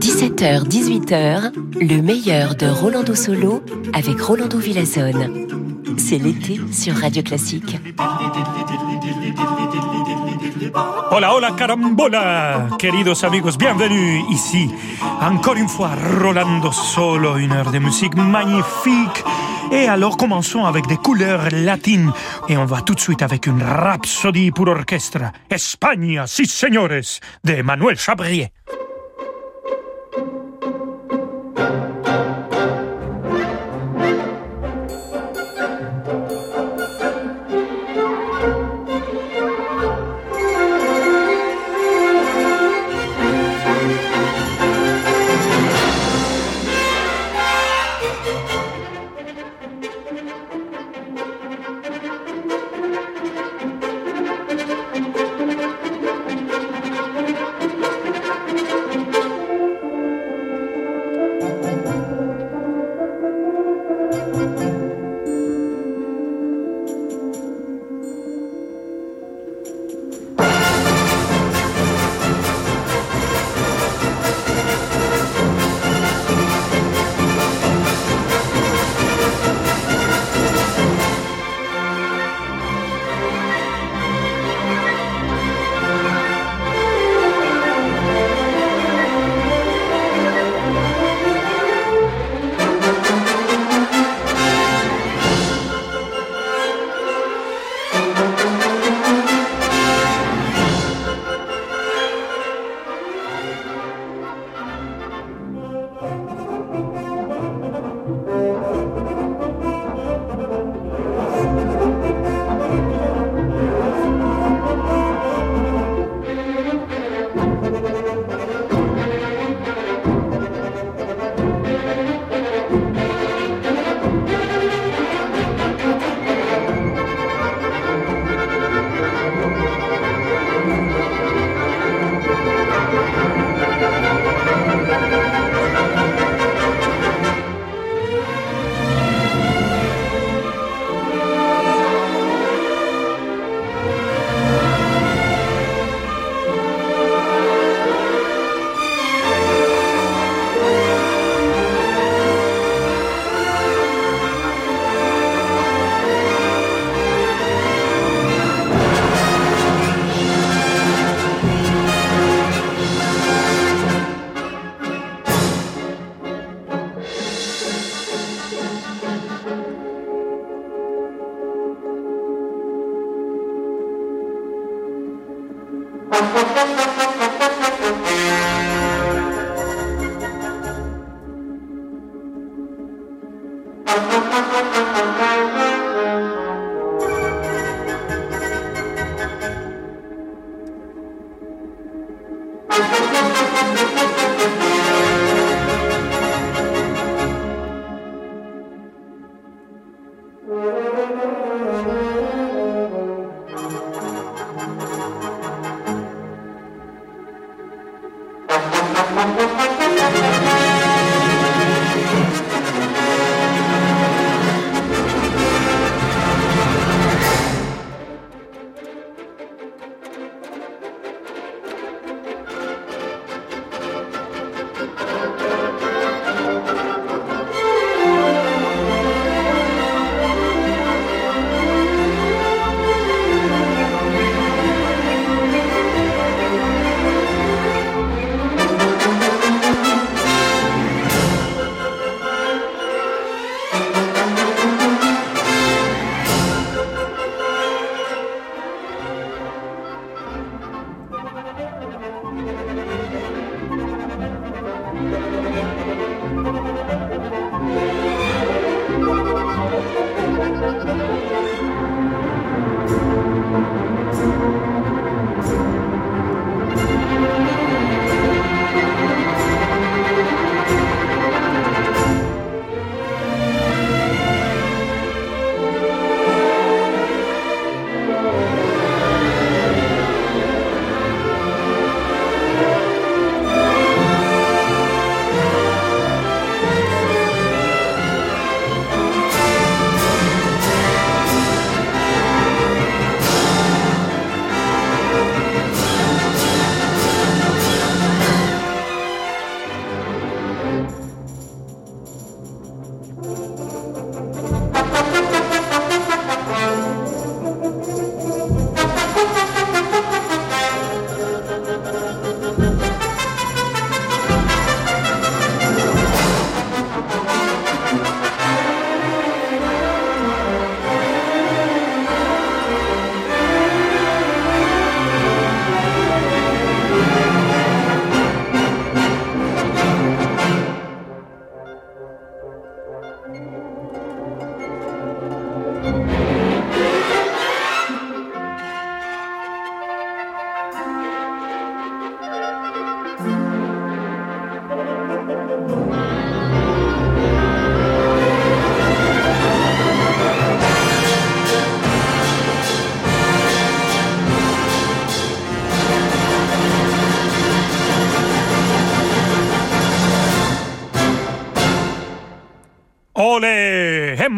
17h, 18h, le meilleur de Rolando Solo avec Rolando Villazone. C'est l'été sur Radio Classique. Hola, hola, carambola, queridos amigos, bienvenue ici. Encore une fois, Rolando Solo, une heure de musique magnifique. Et alors commençons avec des couleurs latines. Et on va tout de suite avec une rhapsodie pour orchestre. Espagne, si señores, de Manuel Chabrier.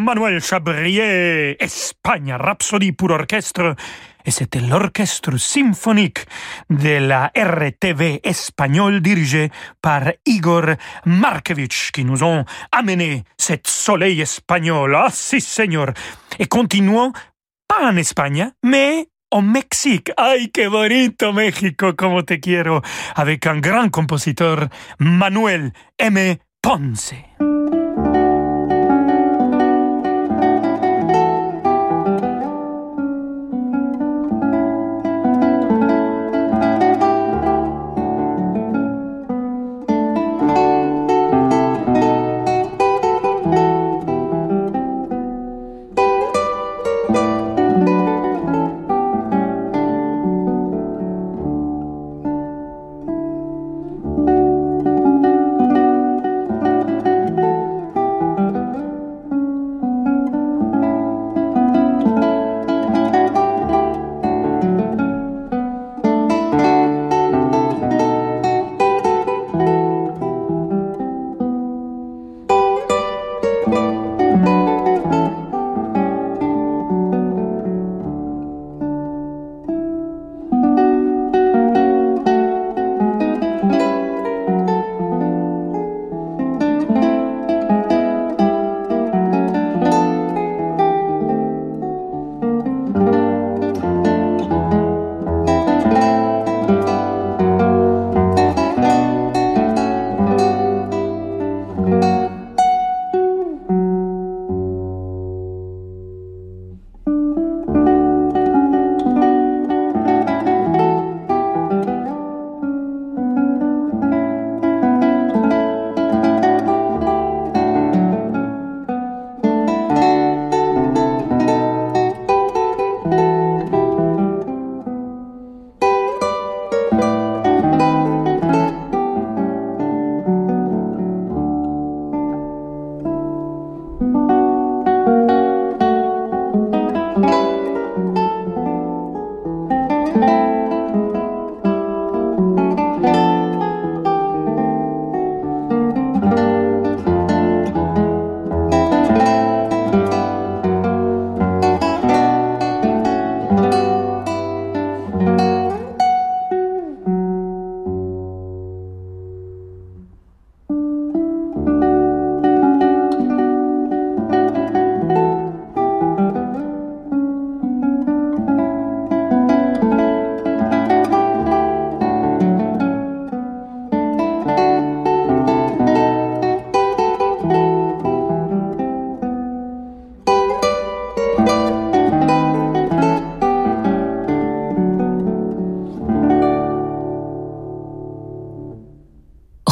Olé Emmanuel Chabrier, Espagne, Rhapsodie pour orchestre. Et c'était l'orchestre symphonique de la RTV espagnole dirigé par Igor Markevich qui nous ont amené cet soleil espagnol. Ah, si, señor. Et continuons, pas en Espagne, mais au Mexique. Ay, qué bonito México, como te quiero. Avec un grand compositeur, Manuel M. Ponce.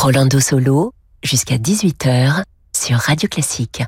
Rolando Solo jusqu'à 18h sur Radio Classique.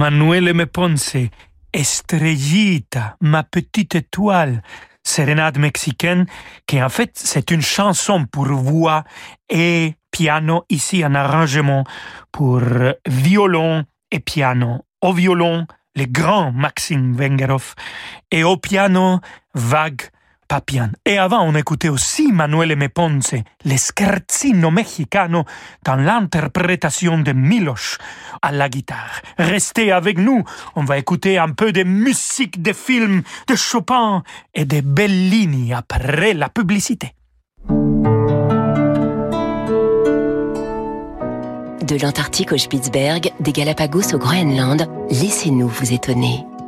Manuel M. Ponce, Estrellita, ma petite étoile, sérénade mexicaine, qui en fait c'est une chanson pour voix et piano, ici un arrangement pour violon et piano. Au violon, le grand Maxime Wengerhoff, et au piano, vague Papian. Et avant, on écoutait aussi Manuel M. Ponce, scherzino mexicano, dans l'interprétation de Miloš à la guitare. Restez avec nous, on va écouter un peu de musique de films de Chopin et de Bellini après la publicité. De l'Antarctique au Spitzberg, des Galapagos au Groenland, laissez-nous vous étonner.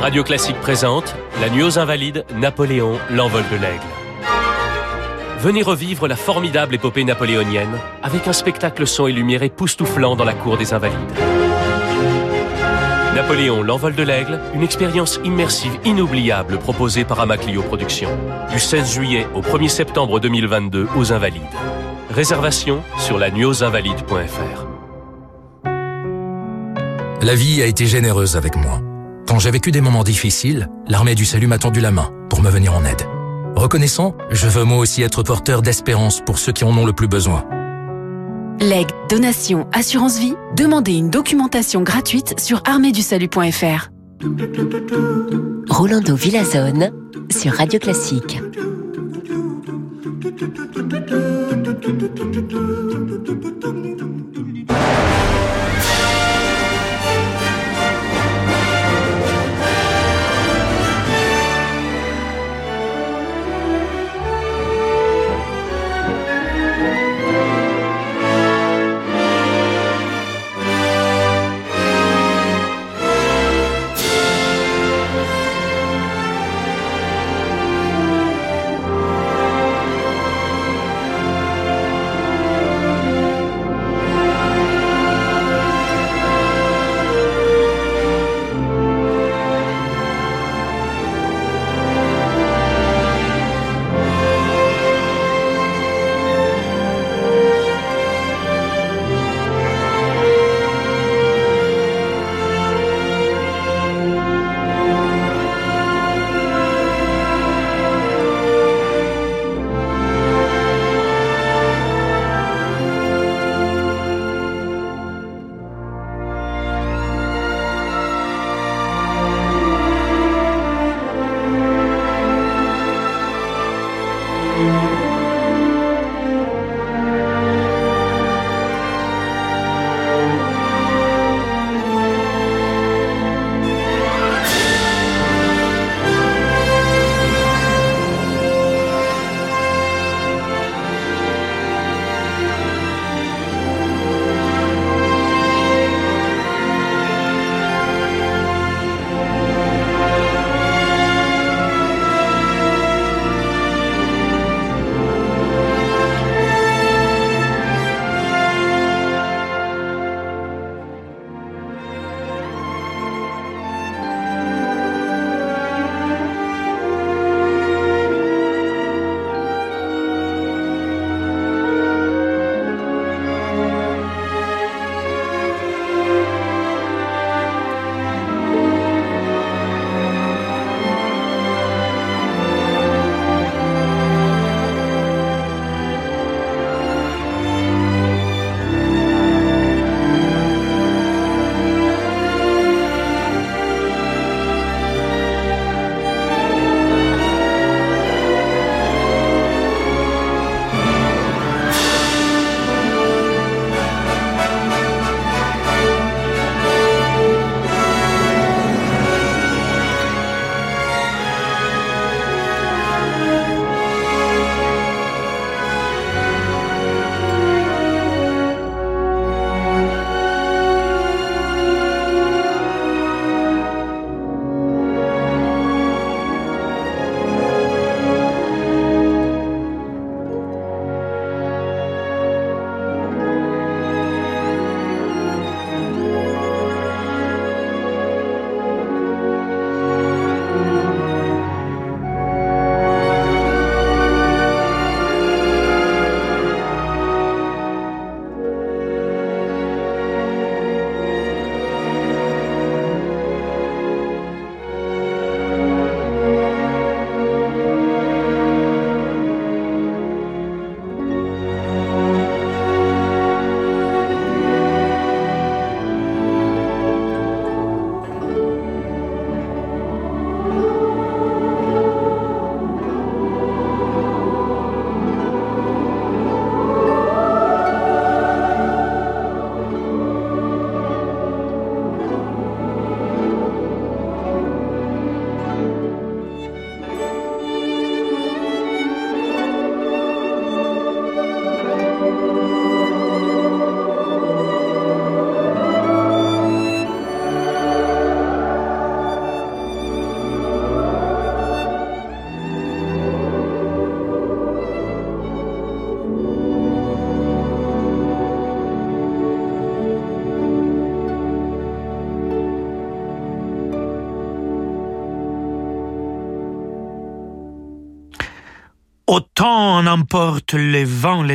Radio Classique présente La nuit aux Invalides, Napoléon, l'envol de l'aigle. Venez revivre la formidable épopée napoléonienne avec un spectacle son et lumière époustouflant dans la cour des Invalides. Napoléon, l'envol de l'aigle, une expérience immersive inoubliable proposée par Amaclio Productions. Du 16 juillet au 1er septembre 2022 aux Invalides. Réservation sur la invalides.fr. La vie a été généreuse avec moi. Quand j'ai vécu des moments difficiles, l'armée du salut m'a tendu la main pour me venir en aide. Reconnaissant, je veux moi aussi être porteur d'espérance pour ceux qui en ont le plus besoin. Leg, donation, assurance vie, demandez une documentation gratuite sur arméedusalut.fr. Rolando Villazone sur Radio Classique.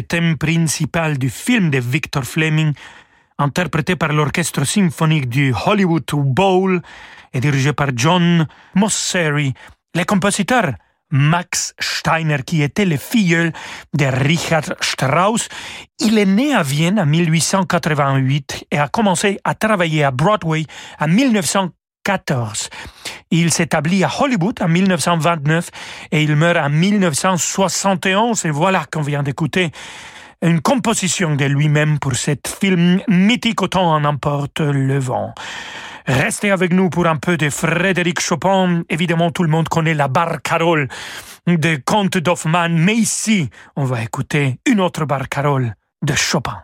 Le thème principal du film de Victor Fleming, interprété par l'orchestre symphonique du Hollywood Bowl et dirigé par John Mosseri, le compositeur Max Steiner, qui était le filleul de Richard Strauss. Il est né à Vienne en 1888 et a commencé à travailler à Broadway en 1914. Il s'établit à Hollywood en 1929 et il meurt en 1971. Et voilà qu'on vient d'écouter une composition de lui-même pour cet film mythique autant en emporte le vent. Restez avec nous pour un peu de Frédéric Chopin. Évidemment, tout le monde connaît la barcarolle de Comte d'Hoffmann, mais ici, on va écouter une autre barcarolle de Chopin.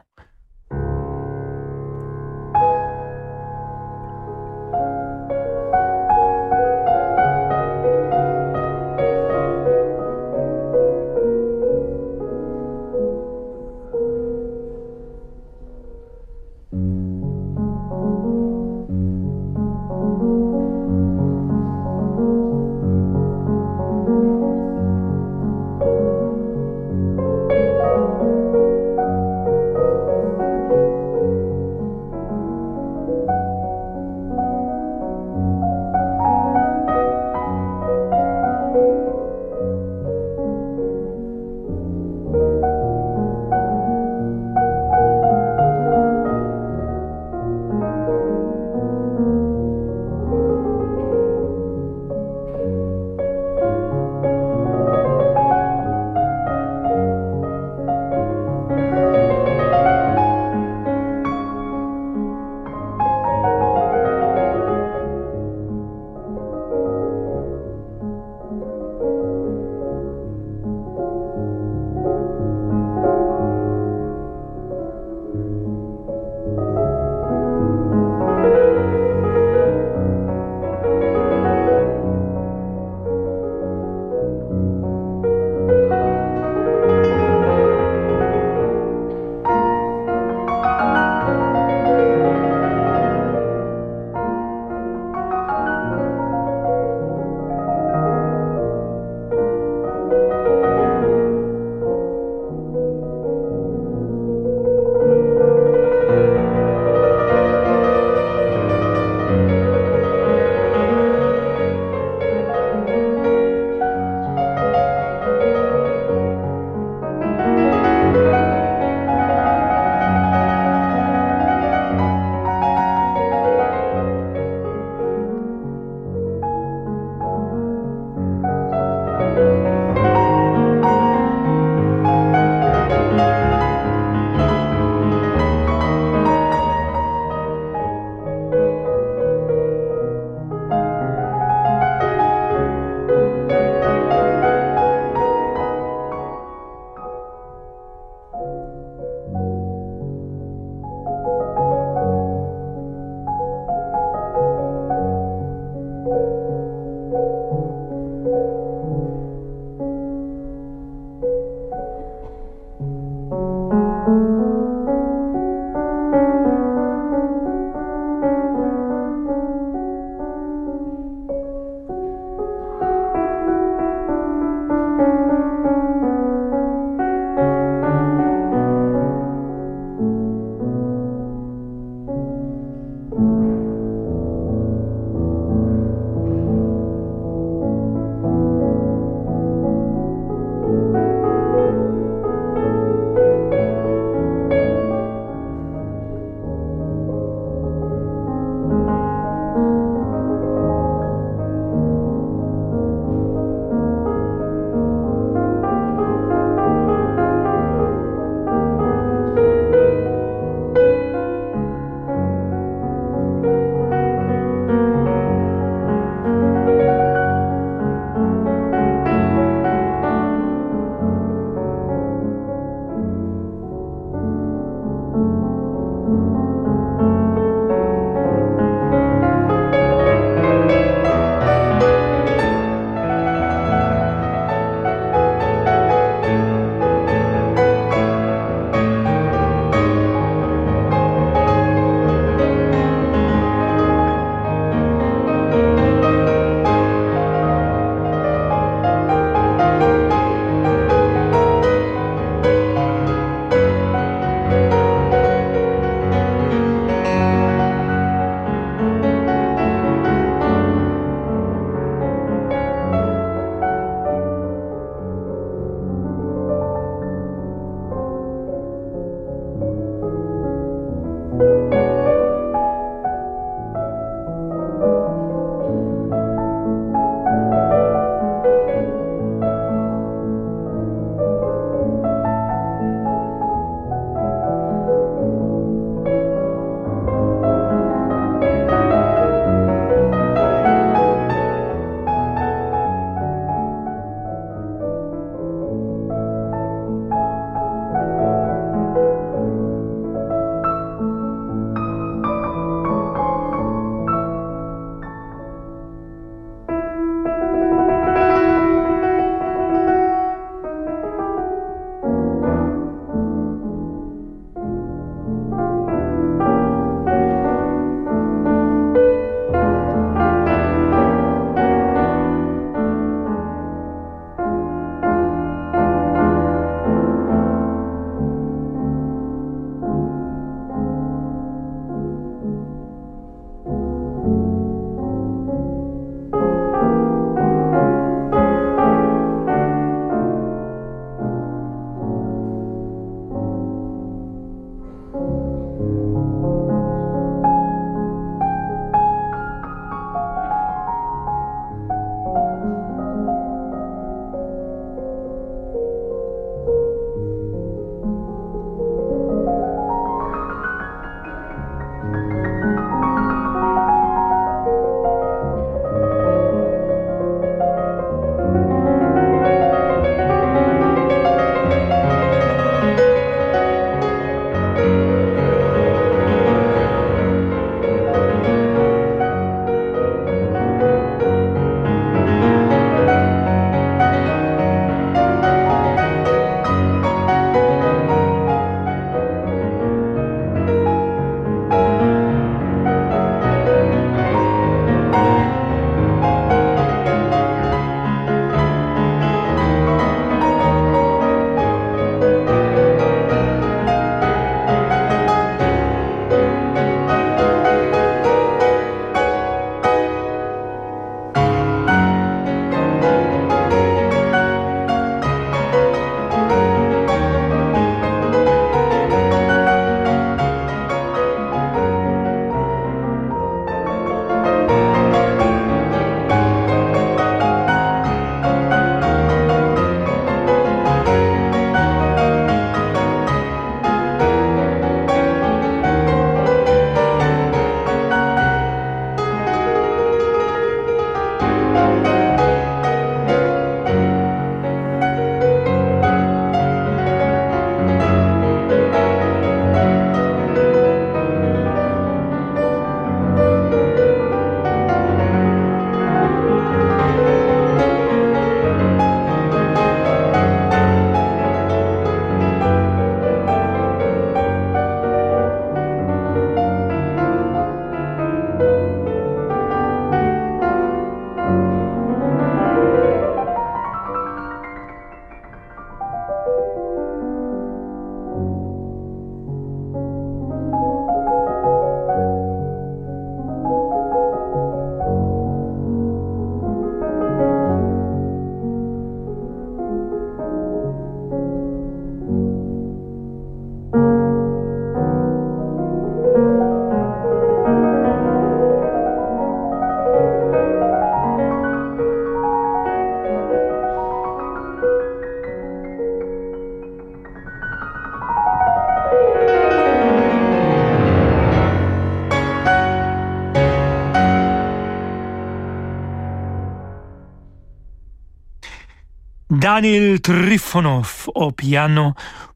Daniel Trifonov au piano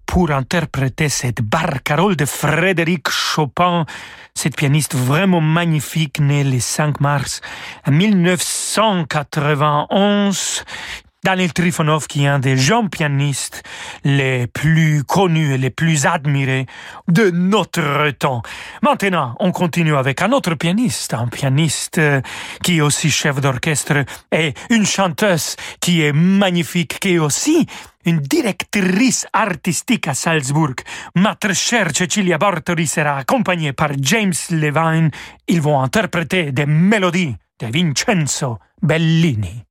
pour interpréter cette barcarolle de Frédéric Chopin, cette pianiste vraiment magnifique née le 5 mars 1991 Daniel Trifonov, qui est un des jeunes pianistes les plus connus et les plus admirés de notre temps. Maintenant, on continue avec un autre pianiste, un pianiste euh, qui est aussi chef d'orchestre et une chanteuse qui est magnifique, qui est aussi une directrice artistique à Salzburg. Ma très chère Cecilia Bartori sera accompagnée par James Levine. Ils vont interpréter des mélodies de Vincenzo Bellini.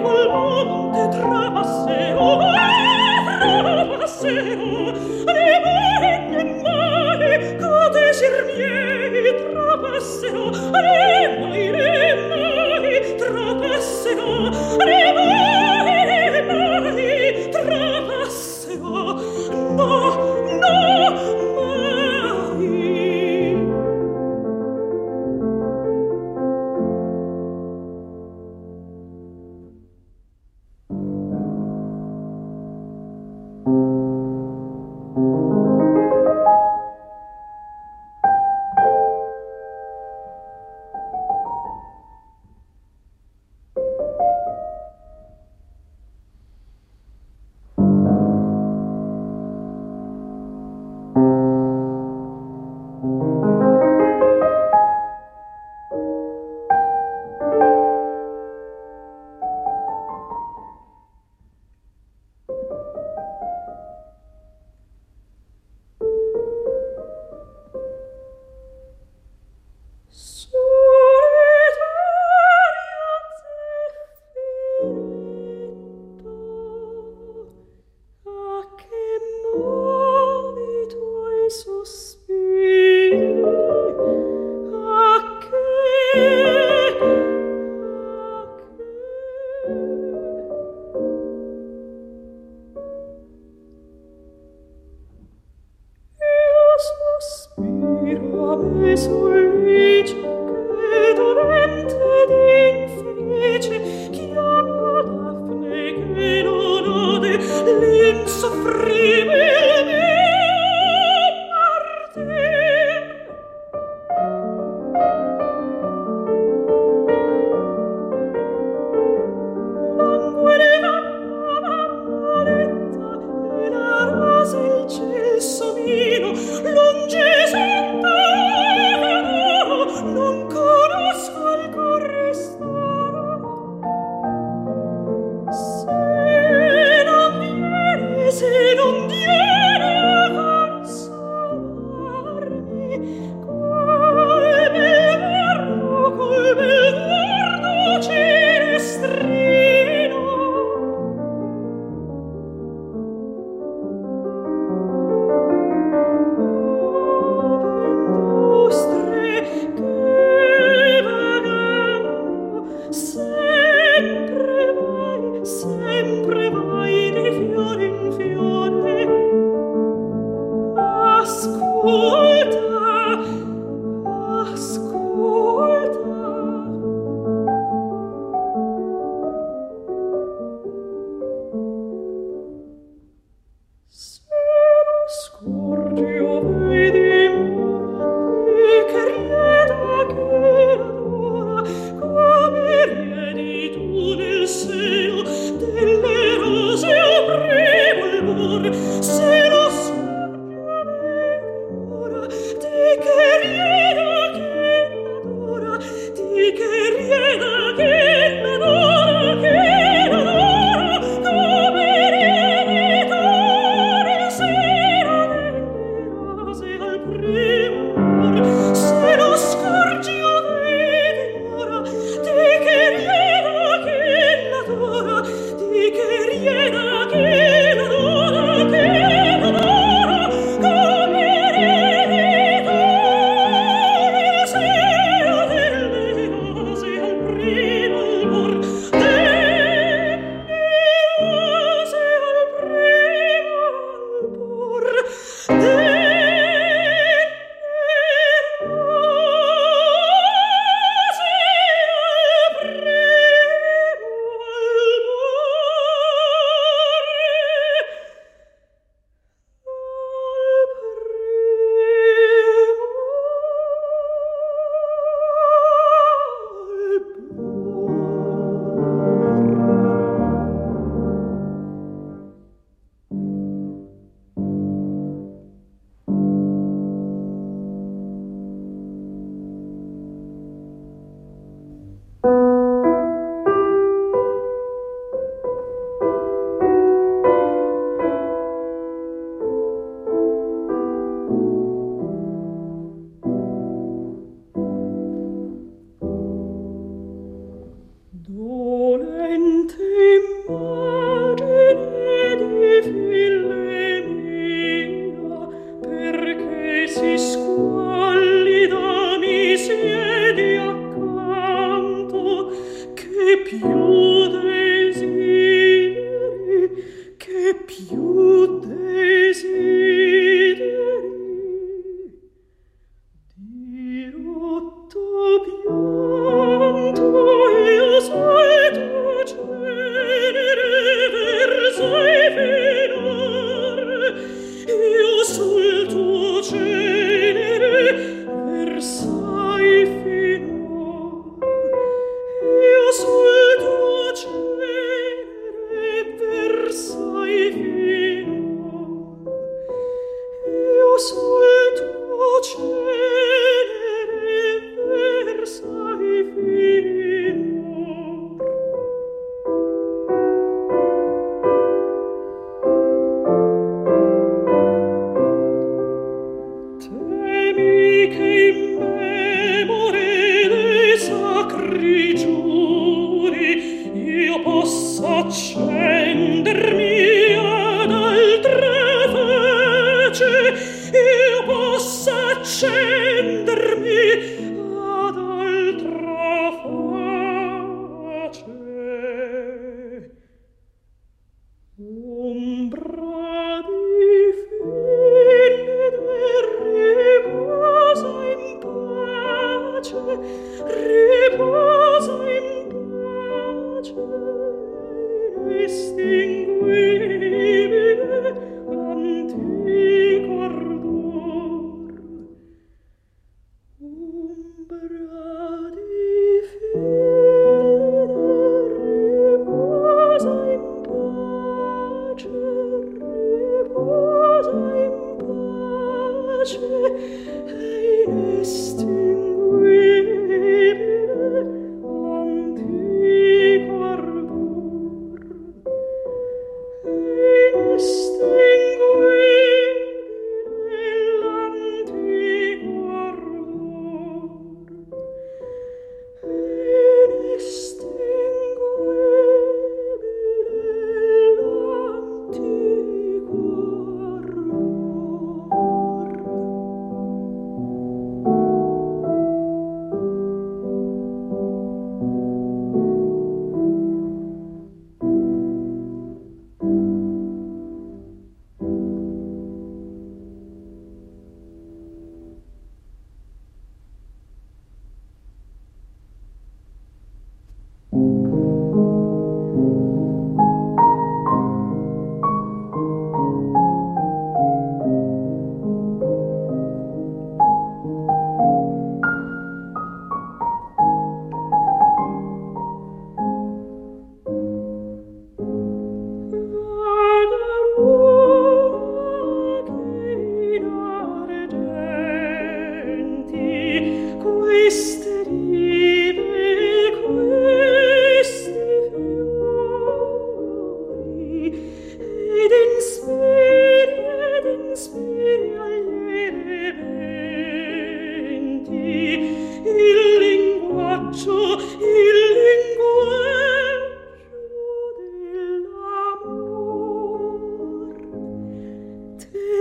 quel mondo che trapasseo, eh, trapasseo,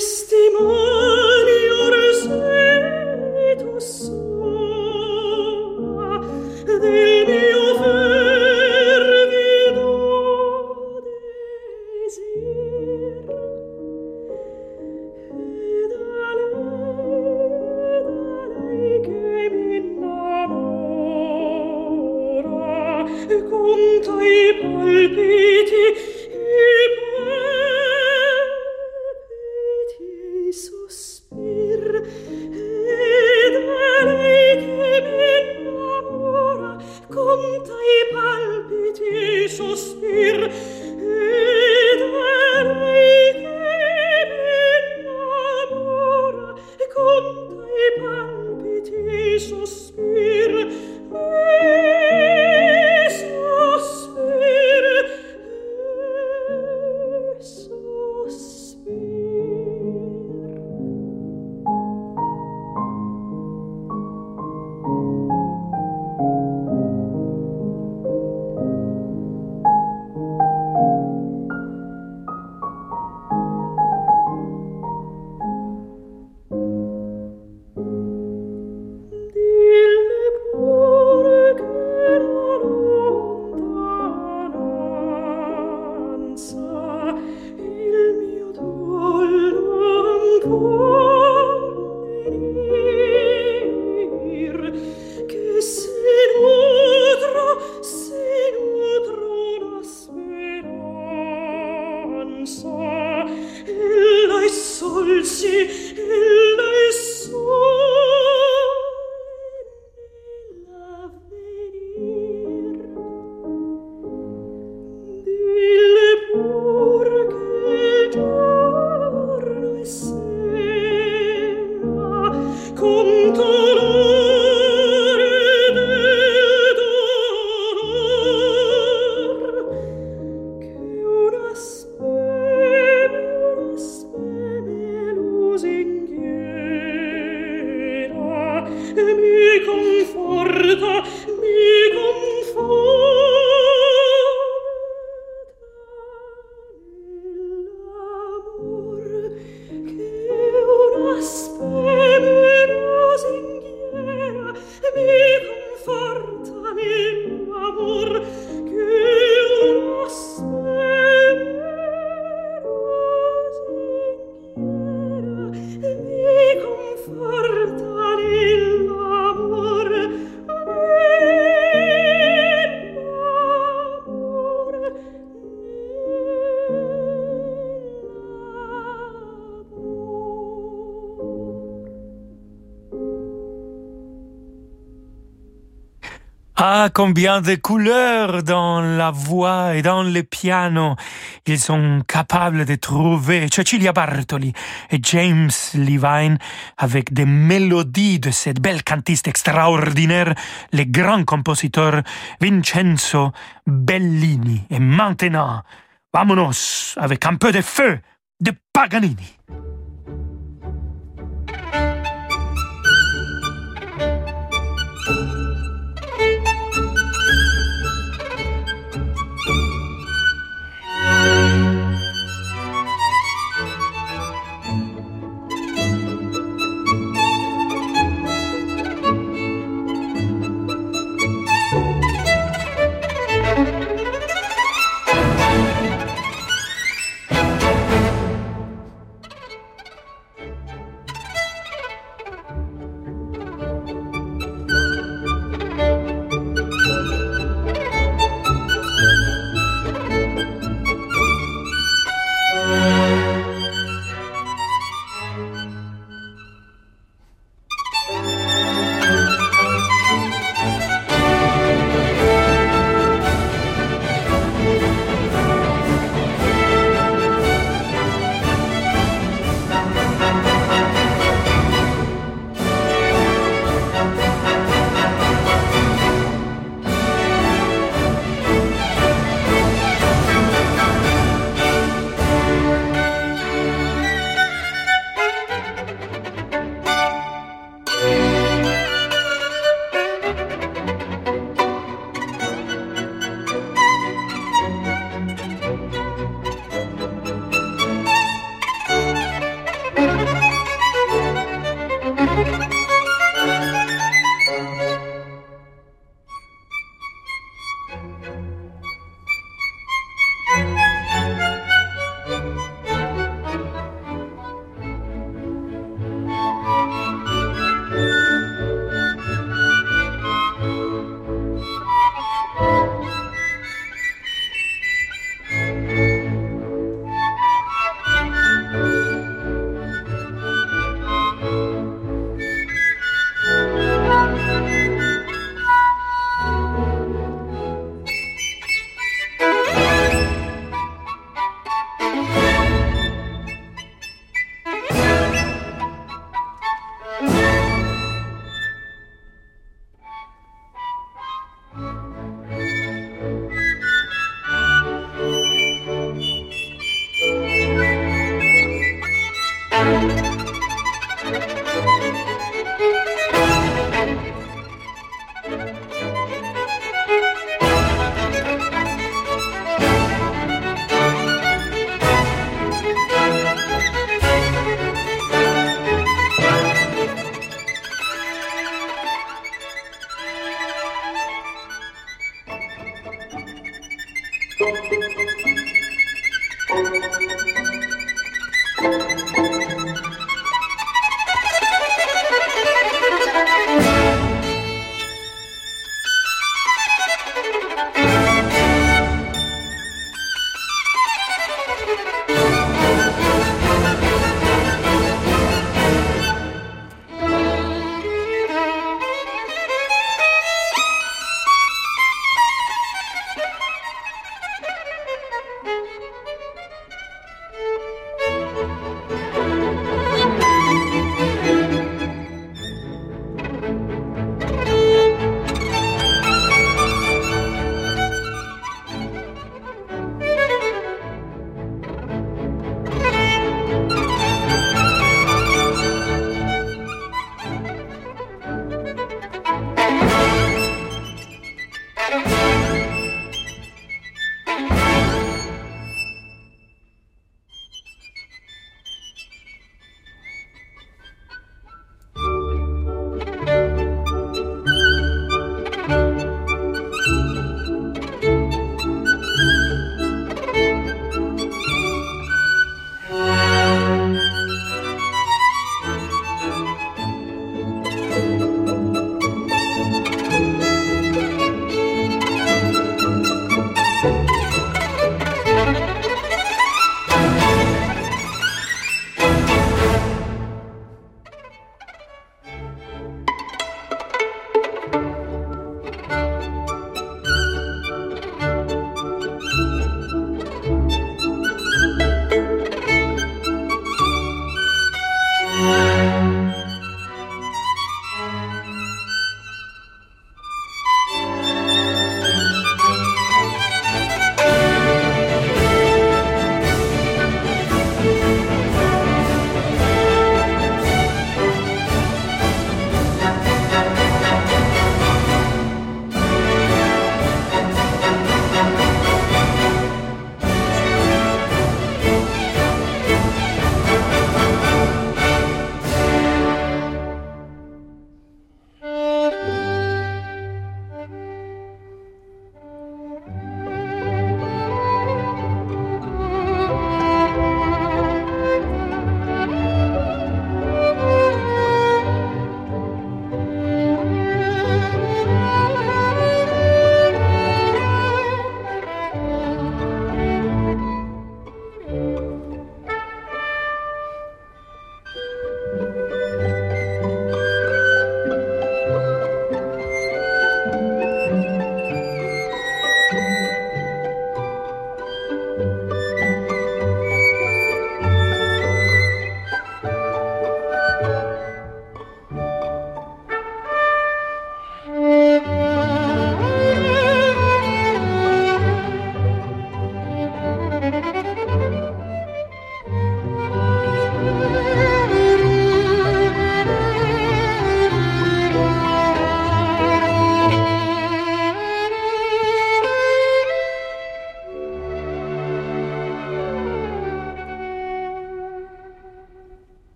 Christi Ah, combien de couleurs dans la voix et dans le piano ils sont capables de trouver. Cecilia Bartoli et James Levine avec des mélodies de cette belle cantiste extraordinaire, le grand compositeur Vincenzo Bellini. Et maintenant, vamonos avec un peu de feu de Paganini.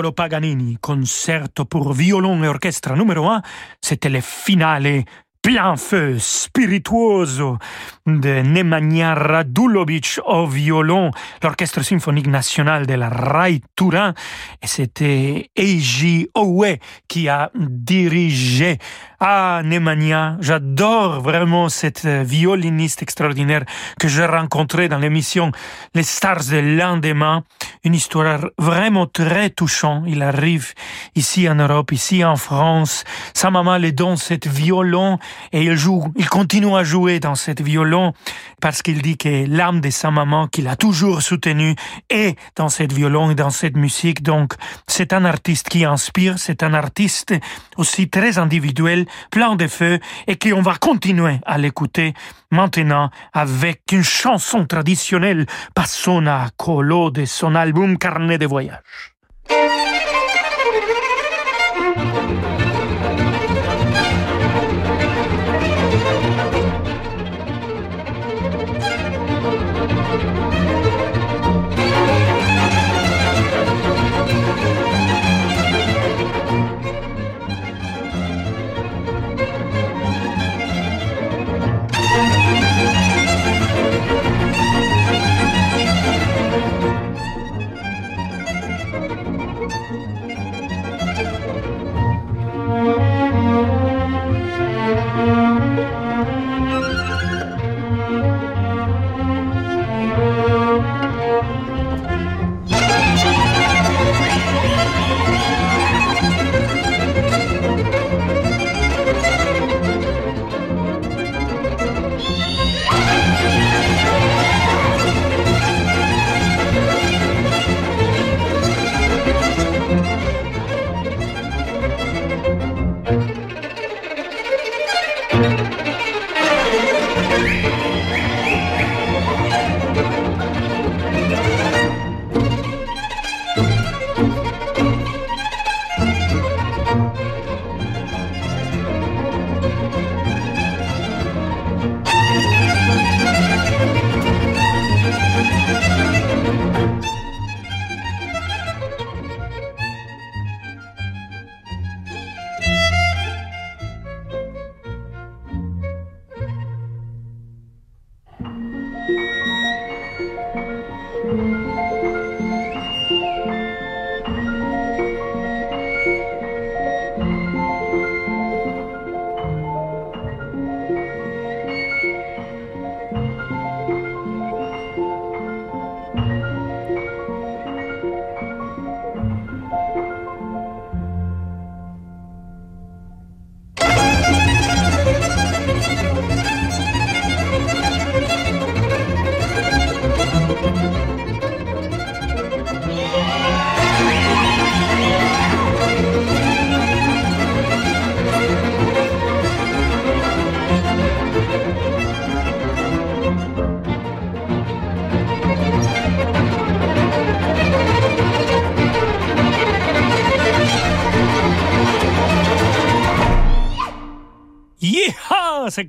Paganini, concerto pour violon et orchestre numéro 1, c'était le finale plein feu, spirituoso de Nemanja Radulovic au violon, l'Orchestre symphonique national de la Rai Turin, et c'était Eiji Owe qui a dirigé. Ah, Nemanja, j'adore vraiment cette violiniste extraordinaire que j'ai rencontrée dans l'émission Les Stars de lendemain. Une histoire vraiment très touchante. Il arrive ici en Europe, ici en France. Sa maman lui donne cette violon et il joue, il continue à jouer dans cette violon parce qu'il dit que l'âme de sa maman qu'il a toujours soutenue est dans cette violon et dans cette musique. Donc, c'est un artiste qui inspire, c'est un artiste aussi très individuel, plein de feu et qu'on va continuer à l'écouter maintenant avec une chanson traditionnelle, Passona Colo de son album Carnet de voyage.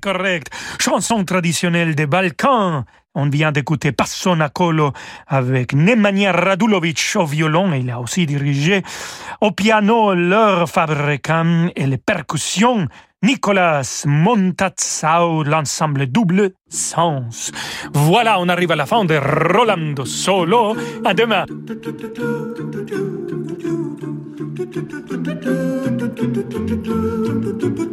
correct. Chanson traditionnelle des Balkans. On vient d'écouter Passona Colo avec Nemanja Radulovic au violon. Il a aussi dirigé au piano leur fabricant et les percussions. Nicolas Montazzao, l'ensemble double sens. Voilà, on arrive à la fin de Rolando Solo. À demain.